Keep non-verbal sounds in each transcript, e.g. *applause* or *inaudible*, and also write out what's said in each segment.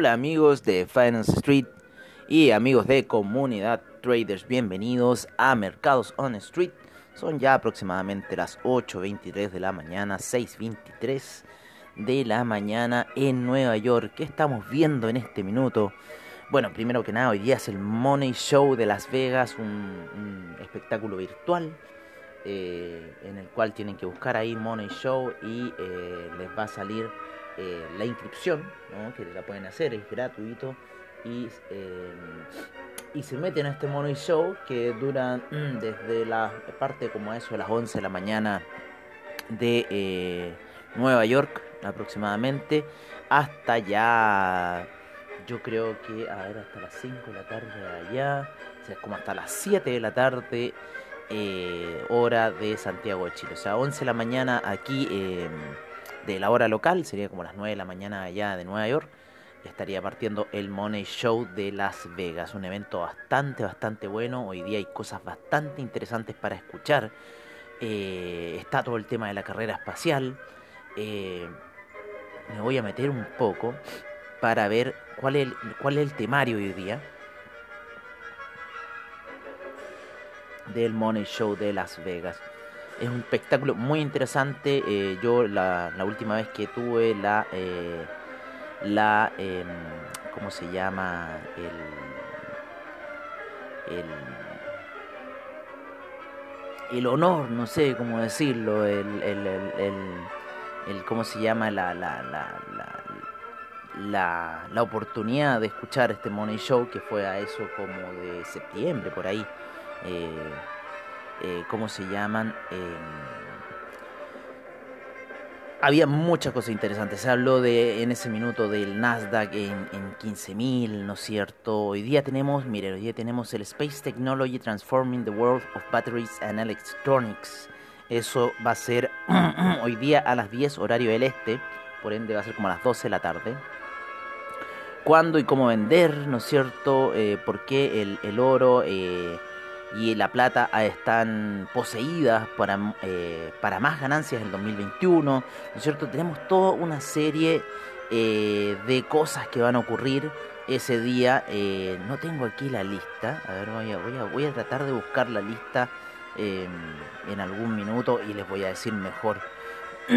Hola amigos de Finance Street y amigos de Comunidad Traders, bienvenidos a Mercados on Street. Son ya aproximadamente las 8.23 de la mañana, 6.23 de la mañana en Nueva York. ¿Qué estamos viendo en este minuto? Bueno, primero que nada, hoy día es el Money Show de Las Vegas, un, un espectáculo virtual eh, en el cual tienen que buscar ahí Money Show y eh, les va a salir eh, la inscripción, que la pueden hacer, es gratuito. Y, y se meten a este Money Show que dura mm, desde la parte como eso de las 11 de la mañana de Nueva York aproximadamente hasta ya yo creo que a ver hasta las 5 de la tarde de allá o sea como hasta las 7 de la tarde eh, hora de Santiago de Chile. O sea 11 de la mañana aquí eh, de la hora local, sería como las 9 de la mañana allá de Nueva York, estaría partiendo el Money Show de Las Vegas, un evento bastante, bastante bueno, hoy día hay cosas bastante interesantes para escuchar, eh, está todo el tema de la carrera espacial, eh, me voy a meter un poco para ver cuál es el, cuál es el temario hoy día del Money Show de Las Vegas es un espectáculo muy interesante. Eh, yo la, la, última vez que tuve la, eh, la eh, ¿cómo se llama? El, el, el honor, no sé cómo decirlo, el, el, el, el, ¿cómo se llama? La, la, la, la, la, la oportunidad de escuchar este Money Show que fue a eso como de septiembre por ahí. Eh, eh, ¿cómo se llaman? Eh, había muchas cosas interesantes. Se habló de en ese minuto del Nasdaq en, en 15.000, ¿no es cierto? Hoy día tenemos, miren, hoy día tenemos el Space Technology Transforming the World of Batteries and Electronics. Eso va a ser *clears throat* hoy día a las 10 horario del este, por ende va a ser como a las 12 de la tarde. ¿Cuándo y cómo vender, ¿no es cierto? Eh, ¿Por qué el, el oro? Y la plata están poseídas para, eh, para más ganancias en el 2021, ¿no cierto? Tenemos toda una serie eh, de cosas que van a ocurrir ese día. Eh, no tengo aquí la lista, a ver, voy a, voy a, voy a tratar de buscar la lista en algún minuto y les voy a decir mejor. *clears throat*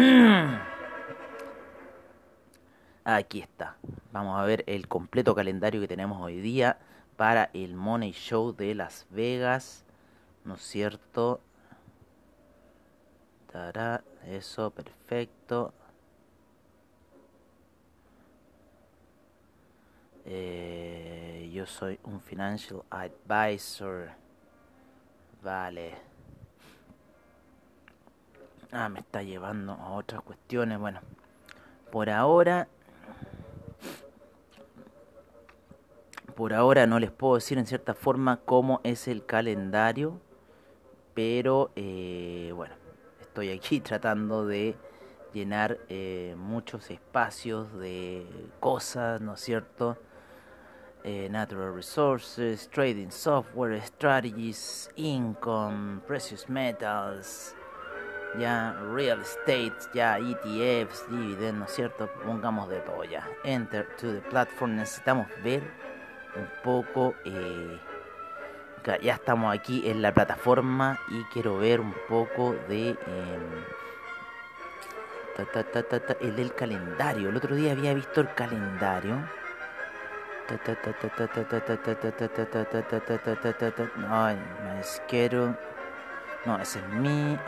Aquí está. Vamos a ver el completo calendario que tenemos hoy día para el Money Show de Las Vegas, ¿no es cierto? Tará, eso, perfecto. Eh, yo soy un financial advisor. Vale. Ah, me está llevando a otras cuestiones. Bueno, por ahora por ahora no les puedo decir en cierta forma cómo es el calendario, pero eh, bueno, estoy aquí *laughs* tratando de llenar eh, muchos espacios de cosas, ¿no es cierto? Eh, natural resources, trading software, strategies, income, precious metals, ya real estate, ya ETFs, dividend, ¿no es cierto? Pongamos de todo ya. Enter to the platform. Necesitamos ver un poco. Eh, ya estamos aquí en la plataforma y quiero ver un poco de. Eh, el del calendario. El otro día había visto el calendario. No, más quiero. No, ese es mi.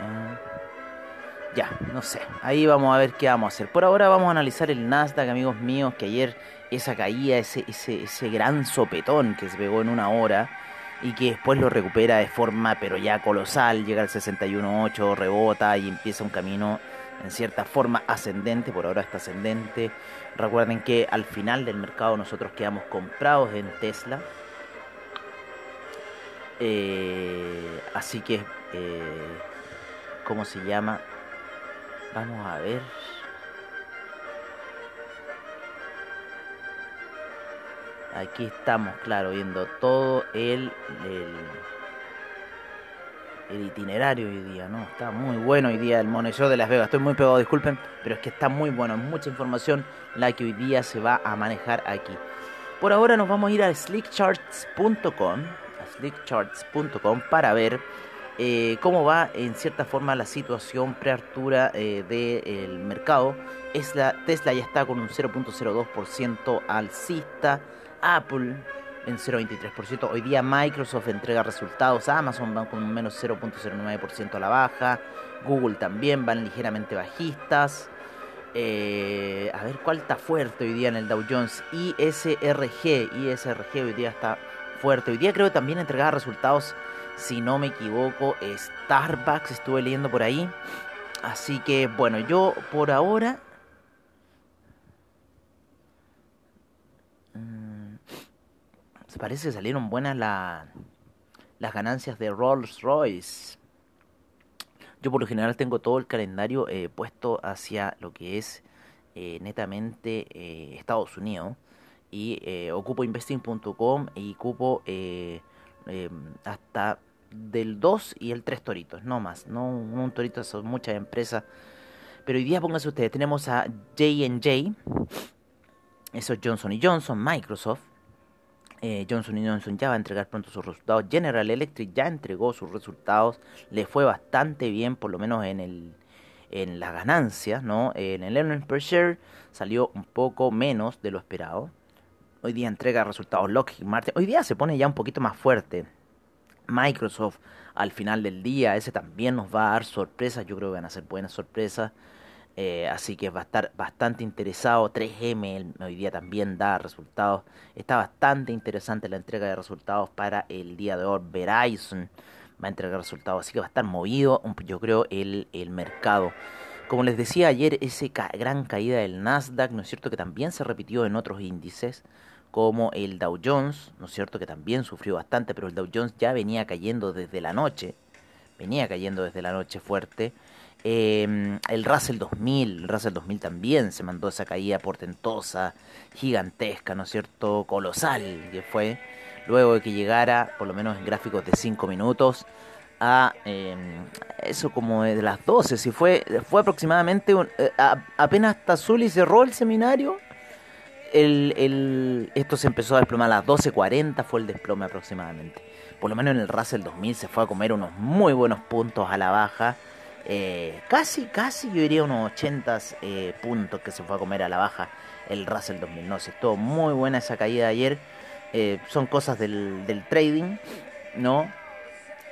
Ya, no sé. Ahí vamos a ver qué vamos a hacer. Por ahora vamos a analizar el Nasdaq, amigos míos, que ayer esa caída, ese, ese, ese gran sopetón que se pegó en una hora y que después lo recupera de forma pero ya colosal, llega al 61.8, rebota y empieza un camino en cierta forma ascendente, por ahora está ascendente. Recuerden que al final del mercado nosotros quedamos comprados en Tesla. Eh, así que, eh, ¿cómo se llama? Vamos a ver. Aquí estamos, claro, viendo todo el, el, itinerario hoy día, ¿no? Está muy bueno hoy día el Money de Las Vegas. Estoy muy pegado, disculpen, pero es que está muy bueno. Mucha información la que hoy día se va a manejar aquí. Por ahora nos vamos a ir a slickcharts.com, a slickcharts.com para ver eh, cómo va en cierta forma la situación preartura eh, del mercado. Tesla ya está con un 0.02% alcista. Apple en 0.23%. Hoy día Microsoft entrega resultados. Amazon va con un menos 0.09% a la baja. Google también van ligeramente bajistas. Eh, a ver cuál está fuerte hoy día en el Dow Jones. ISRG. ISRG hoy día está fuerte. Hoy día creo que también entregaba resultados, si no me equivoco, Starbucks. Estuve leyendo por ahí. Así que bueno, yo por ahora parece que salieron buenas las ganancias de Rolls Royce. Yo por lo general tengo todo el calendario eh, puesto hacia lo que es eh, netamente eh, Estados Unidos. Y ocupo investing.com y ocupo hasta del 2 y el 3 toritos, no más. No un torito, son muchas empresas. Pero hoy día pónganse ustedes, tenemos a J&J, eso es Johnson Johnson, Microsoft, eh, Johnson Johnson ya va a entregar pronto sus resultados. General Electric ya entregó sus resultados. Le fue bastante bien, por lo menos en el en las ganancias, ¿no? En el earnings per share salió un poco menos de lo esperado. Hoy día entrega resultados Lockheed Martin. Hoy día se pone ya un poquito más fuerte. Microsoft al final del día, ese también nos va a dar sorpresas. Yo creo que van a ser buenas sorpresas. Eh, así que va a estar bastante interesado. 3M hoy día también da resultados. Está bastante interesante la entrega de resultados para el día de hoy. Verizon va a entregar resultados. Así que va a estar movido, yo creo, el, el mercado. Como les decía ayer, esa gran caída del Nasdaq, ¿no es cierto? Que también se repitió en otros índices, como el Dow Jones, ¿no es cierto? Que también sufrió bastante, pero el Dow Jones ya venía cayendo desde la noche. Venía cayendo desde la noche fuerte. Em, el Russell 2000, el Russell 2000 también se mandó esa caída portentosa, gigantesca, ¿no es cierto? Colosal que fue, luego de que llegara, por lo menos en gráficos de 5 minutos, a em, eso como de las 12, si fue, fue aproximadamente, eh, apenas hasta Zully cerró el seminario, el, esto se empezó a desplomar a las 12.40, fue el desplome aproximadamente. Por lo menos en el Russell 2000 se fue a comer unos muy buenos puntos a la baja eh, casi, casi yo diría unos 80 eh, puntos que se fue a comer a la baja el Russell 2000. No sé, estuvo muy buena esa caída de ayer. Eh, son cosas del, del trading, ¿no?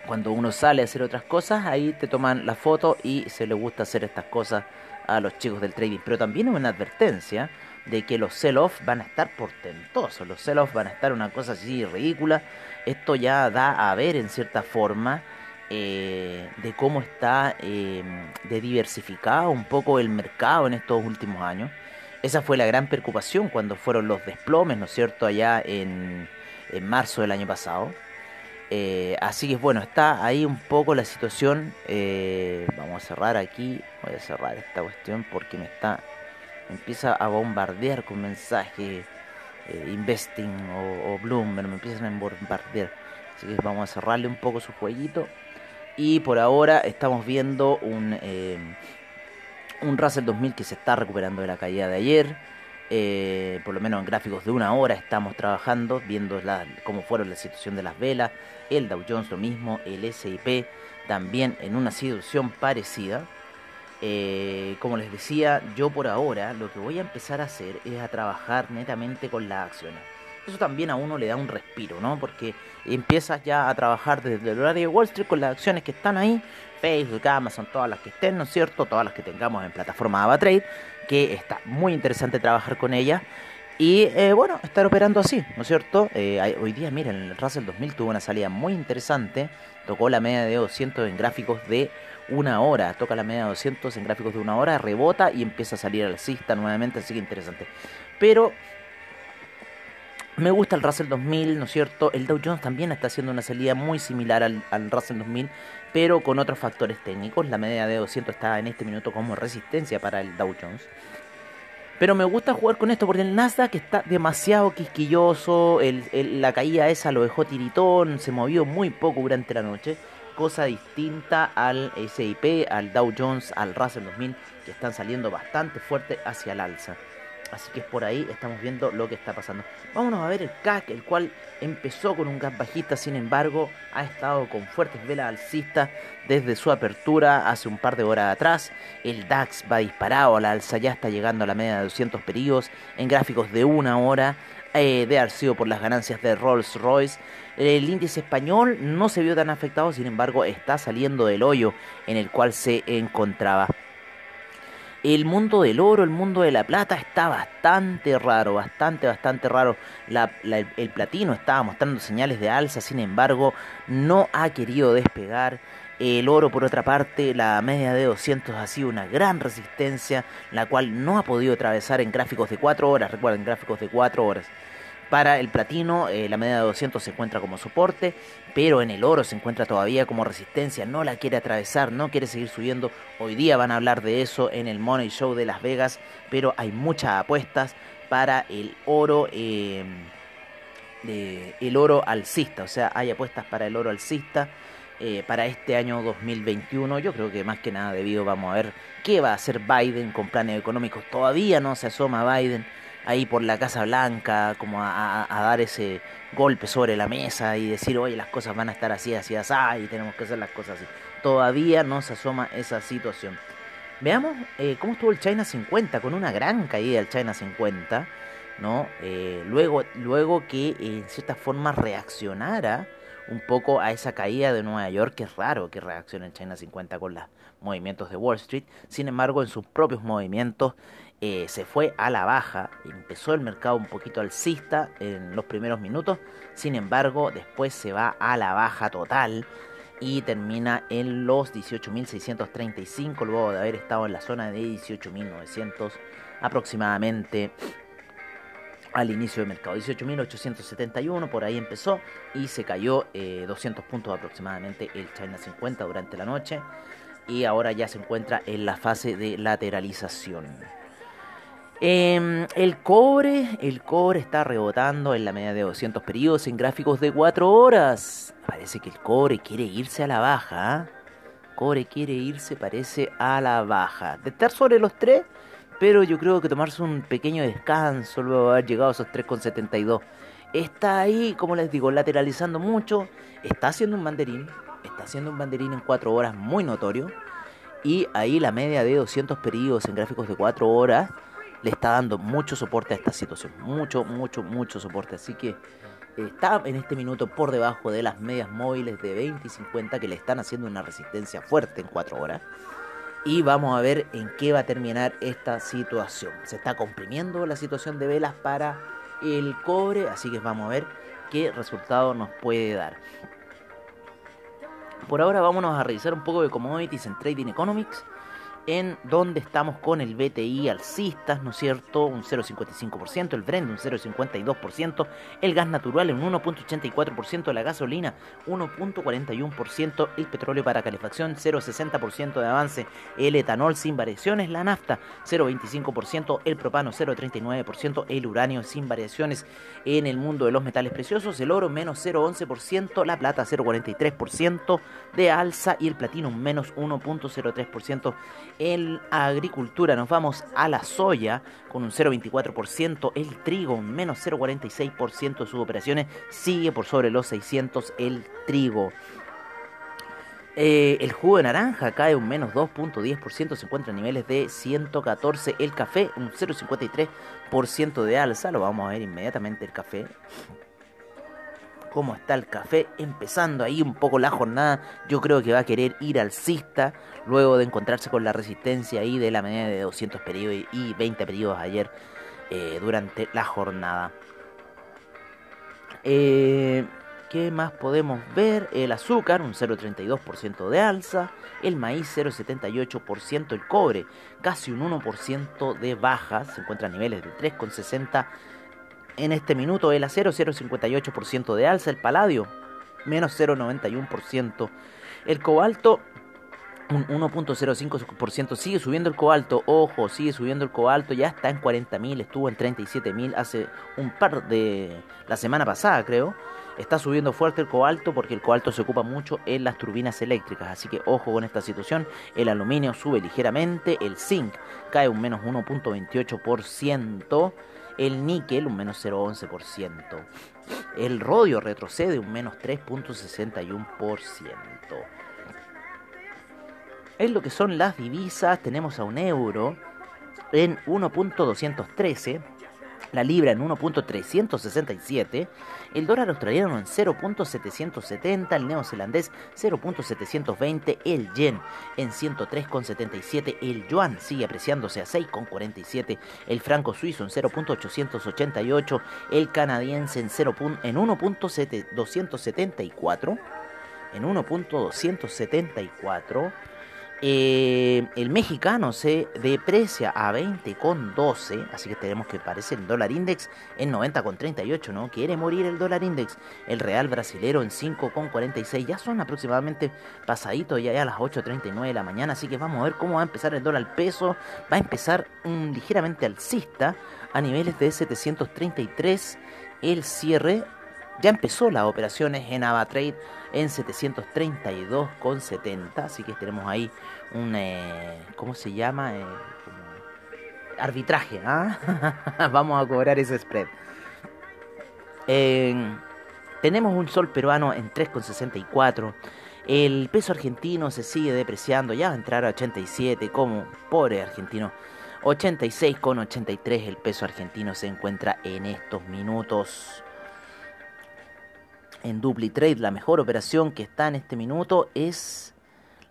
Cuando uno sale a hacer otras cosas, ahí te toman la foto y se le gusta hacer estas cosas a los chicos del trading. Pero también es una advertencia de que los sell-off van a estar portentosos. Los sell-off van a estar una cosa así ridícula. Esto ya da a ver en cierta forma eh, de cómo está eh, de diversificado un poco el mercado en estos últimos años. Esa fue la gran preocupación cuando fueron los desplomes, ¿no es cierto?, allá en, en marzo del año pasado. Eh, así que bueno, está ahí un poco la situación. vamos a cerrar aquí, voy a cerrar esta cuestión porque me está, empieza a bombardear con mensajes investing o, o Bloomberg, me empiezan a bombardear. Así que vamos a cerrarle un poco su jueguito. Y por ahora estamos viendo un, eh, un Russell 2000 que se está recuperando de la caída de ayer. Eh, por lo menos en gráficos de una hora estamos trabajando, viendo la, cómo fueron la situación de las velas. El Dow Jones lo mismo, el SIP también en una situación parecida. Eh, como les decía, yo por ahora lo que voy a empezar a hacer es a trabajar netamente con las acciones. Eso también a uno le da un respiro, ¿no? Porque empiezas ya a trabajar desde el horario de Wall Street con las acciones que están ahí, Facebook, Amazon, todas las que estén, ¿no es cierto? Todas las que tengamos en plataforma AvaTrade, que está muy interesante trabajar con ellas. Y eh, bueno, estar operando así, ¿no es cierto? Eh, hoy día, miren, el Russell 2000 tuvo una salida muy interesante, tocó la media de 200 en gráficos de una hora, toca la media de 200 en gráficos de una hora, rebota y empieza a salir alcista nuevamente, así que interesante. Pero me gusta el Russell 2000, ¿no es cierto? El Dow Jones también está haciendo una salida muy similar al, al, Russell 2000, pero con otros factores técnicos. La media de 200 está en este minuto como resistencia para el Dow Jones. Pero me gusta jugar con esto porque el Nasdaq está demasiado quisquilloso, la caída esa lo dejó tiritón, se movió muy poco durante la noche, cosa distinta al SIP, al Dow Jones, al Russell 2000, que están saliendo bastante fuerte hacia el alza. Así que por ahí estamos viendo lo que está pasando. Vámonos a ver el CAC, el cual empezó con un gap bajista, sin embargo, ha estado con fuertes velas alcistas desde su apertura hace un par de horas atrás. El DAX va disparado a la alza, ya está llegando a la media de 200 periodos en gráficos de una hora. Eh, de sido por las ganancias de Rolls Royce. El índice español no se vio tan afectado, sin embargo, está saliendo del hoyo en el cual se encontraba el mundo del oro, el mundo de la plata está bastante raro, bastante, bastante raro. el platino estaba mostrando señales de alza, sin embargo, no ha querido despegar. El oro, por otra parte, la media de 200 ha sido una gran resistencia, la cual no ha podido atravesar en gráficos de 4 horas. Recuerden, gráficos de 4 horas. Para el platino, eh, la media de 200 se encuentra como soporte, pero en el oro se encuentra todavía como resistencia. No la quiere atravesar, no quiere seguir subiendo. Hoy día van a hablar de eso en el Money Show de Las Vegas, pero hay muchas apuestas para el oro. Em, el oro alcista, o sea, hay apuestas para el oro alcista eh, para este año 2021. Yo creo que más que nada debido, vamos a ver qué va a hacer Biden con planes económicos. Todavía no se asoma Biden ahí por la Casa Blanca, como a, dar ese golpe sobre la mesa y decir, oye, las cosas van a estar así, así, así, y tenemos que hacer las cosas así. Todavía no se asoma esa situación. Veamos eh, cómo estuvo el China 50, con una gran caída del China 50, ¿no? Eh, luego, luego que en cierta forma reaccionara un poco a esa caída de Nueva York, que es raro que reaccione el China 50 con los movimientos de Wall Street, sin embargo en sus propios movimientos eh, se fue a la baja, empezó el mercado un poquito alcista en los primeros minutos, sin embargo después se va a la baja total y termina en los 18.635 luego de haber estado en la zona de 18.900 aproximadamente al inicio del mercado. 18.871 por ahí empezó y se cayó 200 eh, puntos aproximadamente el China 50 durante la noche y ahora ya se encuentra en la fase de lateralización. Em, el cobre, el cobre está rebotando en la media de 200 periodos en gráficos de 4 horas. Parece que el cobre quiere irse a la baja. ¿ah? Cobre quiere irse, parece, a la baja. De estar sobre los 3, pero yo creo que tomarse un pequeño descanso luego de haber llegado a esos 3,72. Está ahí, como les digo, lateralizando mucho. Está haciendo un banderín. Está haciendo un banderín en 4 horas muy notorio. Y ahí la media de 200 periodos en gráficos de 4 horas le está dando mucho soporte a esta situación. Mucho, mucho, mucho soporte. Así que está en este minuto por debajo de las medias móviles de 20 y 50 que le están haciendo una resistencia fuerte en 4 horas. Y vamos a ver en qué va a terminar esta situación. Se está comprimiendo la situación de velas para el cobre, así que vamos a ver qué resultado nos puede dar. Por ahora vámonos a revisar un poco de commodities en Trading Economics en donde estamos con el BTI alcistas, ¿no es cierto? Un 0,55%, el Brent un 0,52%, el gas natural un 1,84%, la gasolina 1,41%, el petróleo para calefacción 0,60% de avance, el etanol sin variaciones, la nafta 0,25%, el propano 0,39%, el uranio sin variaciones en el mundo de los metales preciosos, el oro menos 0,11%, la plata 0,43% de alza y el platino menos 1,03% en agricultura nos vamos a la soya con un 0,24%, el trigo un menos 0,46% de sus operaciones, sigue por sobre los 600 el trigo. Eh, el jugo de naranja cae un menos 2.10%, se encuentra a niveles de 114. El café un 0.53% de alza, lo vamos a ver inmediatamente el café. Cómo está el café, empezando ahí un poco la jornada. Yo creo que va a querer ir alcista luego de encontrarse con la resistencia ahí de la media de 200 periodos y 20 periodos ayer eh, durante la jornada. Eh, ¿Qué más podemos ver? El azúcar, un 0,32% de alza. El maíz, 0,78%. El cobre, casi un 1% de baja. Se encuentra a niveles de 3,60 en este minuto. El acero, 0,58% de alza. El paladio, menos 0,91%. El cobalto, un 1.05% sigue subiendo el cobalto, ojo, sigue subiendo el cobalto, ya está en 40.000, estuvo en 37.000 hace un par de la semana pasada, creo. Está subiendo fuerte el cobalto porque el cobalto se ocupa mucho en las turbinas eléctricas, así que ojo con esta situación. El aluminio sube ligeramente, el zinc cae un menos 1.28%, el níquel un menos 0.11%, el rodio retrocede un menos 3.61%. En lo que son las divisas. Tenemos a un euro en 1.213 la libra en 1.367, el dólar australiano en 0.770, el neozelandés 0.720, el yen en 103.77, el yuan sigue apreciándose a 6.47, el franco suizo en 0.888, el canadiense en, 0. en 1.274, en 1.274, eh, el mexicano se deprecia a 20,12, así que tenemos que parece el dólar index en 90,38, ¿no? Quiere morir el dólar index. El real brasilero en 5,46, ya son aproximadamente pasaditos ya, a las 8.39 de la mañana, así que vamos a ver cómo va a empezar el dólar peso. Va a empezar un ligeramente alcista a niveles de 733 el cierre ya empezó las operaciones en AvaTrade en 732,70. Así que tenemos ahí un. Eh, ¿Cómo se llama? Eh, arbitraje. ¿ah? *laughs* Vamos a cobrar ese spread. tenemos un sol peruano en 3,64. El peso argentino se sigue depreciando. Ya va a entrar a 87. Como pobre argentino. 86,83 el peso argentino se encuentra en estos minutos en DupliTrade la mejor operación que está en este minuto es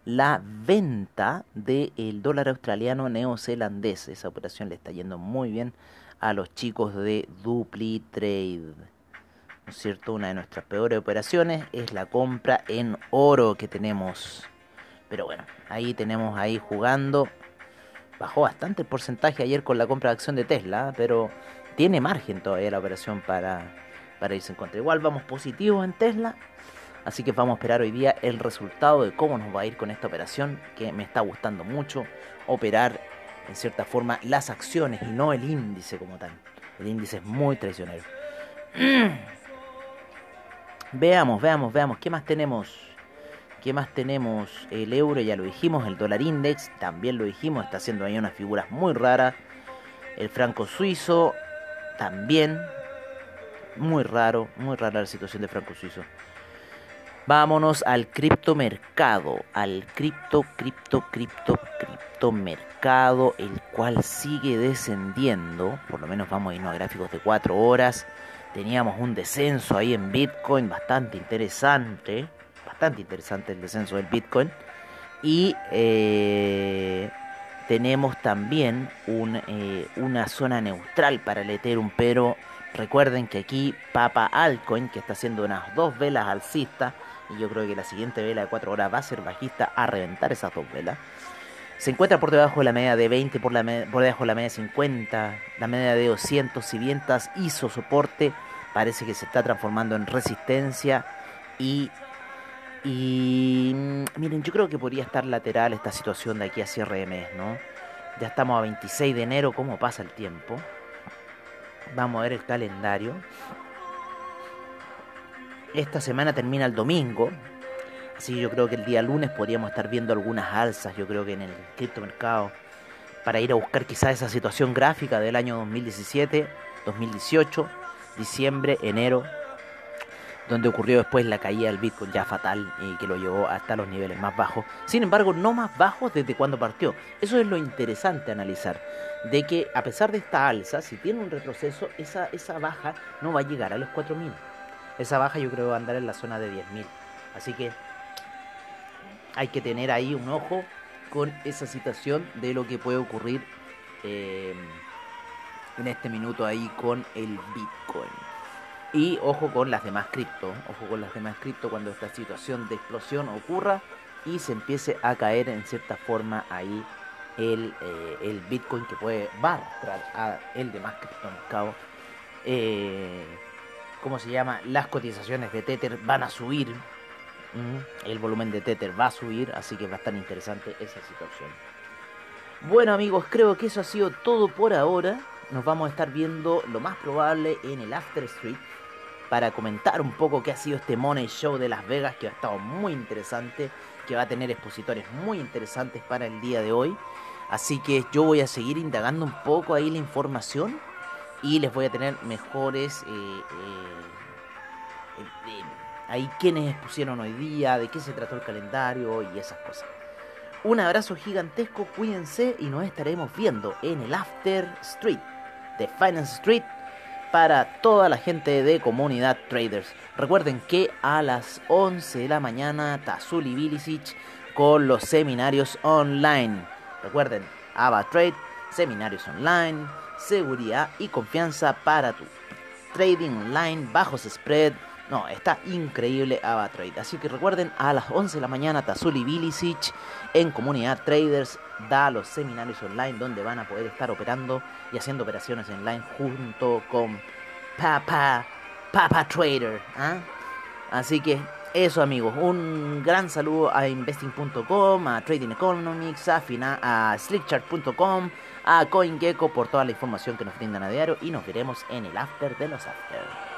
la venta del dólar australiano neozelandés. Esa operación le está yendo muy bien a los chicos de DupliTrade. ¿No es cierto? Una de nuestras peores operaciones es la compra en oro que tenemos. Pero bueno, ahí tenemos ahí jugando. Bajó bastante el porcentaje ayer con la compra de acción de Tesla, pero tiene margen todavía la operación para, para irse en contra. Igual vamos positivos en Tesla, así que vamos a esperar hoy día el resultado de cómo nos va a ir con esta operación, que me está gustando mucho operar en cierta forma las acciones y no el índice como tal. El índice es muy traicionero. *clears throat* veamos, veamos, veamos, ¿qué más tenemos? ¿Qué más tenemos? El euro, ya lo dijimos, el dólar index, también lo dijimos, está haciendo ahí unas figuras muy raras. El franco suizo, también, muy raro, muy rara la situación de franco suizo. Vámonos al criptomercado, al cripto, cripto, cripto, criptomercado, el cual sigue descendiendo. Por lo menos vamos a irnos a gráficos de 4 horas. Teníamos un descenso ahí en Bitcoin bastante interesante. Bastante interesante el descenso del Bitcoin. Y eh, tenemos también un, eh, una zona neutral para el Ethereum, pero Recuerden que aquí Papa Alcoin, que está haciendo unas dos velas alcistas, y yo creo que la siguiente vela de 4 horas va a ser bajista a reventar esas dos velas. Se encuentra por debajo de la media de 20, por, la por debajo de la media de 50, la media de 200. Si bien hizo soporte, parece que se está transformando en resistencia. Y, y mm, miren, yo creo que podría estar lateral esta situación de aquí a cierre de mes, ¿no? Ya estamos a 26 de enero, ¿cómo pasa el tiempo? Vamos a ver el calendario. Esta semana termina el domingo. Así yo creo que el día lunes podríamos estar viendo algunas alzas, yo creo que en el criptomercado, para ir a buscar quizás esa situación gráfica del año 2017, 2018, diciembre, enero. Donde ocurrió después la caída del Bitcoin ya fatal y que lo llevó hasta los niveles más bajos. Sin embargo, no más bajos desde cuando partió. Eso es lo interesante analizar, de que a pesar de esta alza, si tiene un retroceso, esa, esa baja no va a llegar a los 4.000. Esa baja yo creo va a andar en la zona de 10.000. Así que hay que tener ahí un ojo con esa situación de lo que puede ocurrir eh, en este minuto ahí con el Bitcoin. Y ojo con las demás cripto, ojo con las demás cripto cuando esta situación de explosión ocurra y se empiece a caer en cierta forma ahí el, eh, el Bitcoin que puede va a el demás criptomercado. Eh, ¿Cómo se llama? Las cotizaciones de Tether van a subir. El volumen de Tether va a subir, así que va a estar interesante esa situación. Bueno amigos, creo que eso ha sido todo por ahora. Nos vamos a estar viendo lo más probable en el After Street para comentar un poco qué ha sido este Money Show de Las Vegas, que ha estado muy interesante, que va a tener expositores muy interesantes para el día de hoy. Así que yo voy a seguir indagando un poco ahí la información y les voy a tener mejores... Eh, eh, eh, ahí quienes expusieron hoy día, de qué se trató el calendario y esas cosas. Un abrazo gigantesco, cuídense y nos estaremos viendo en el After Street de Finance Street para toda la gente de comunidad traders. Recuerden que a las 11 de la mañana Tazuli Bilicic con los seminarios online. Recuerden, Ava Trade, seminarios online, seguridad y confianza para tu trading online, bajos spread. No, está increíble AvaTrade. Así que recuerden, a las 11 de la mañana Tazuli Bilicic en Comunidad Traders da los seminarios online donde van a poder estar operando y haciendo operaciones online junto con Papa, Papa Trader. ¿ah? Así que eso amigos, un gran saludo a investing.com, a Trading Economics, a, a slickchart.com, a CoinGecko por toda la información que nos brindan a diario y nos veremos en el after de los after.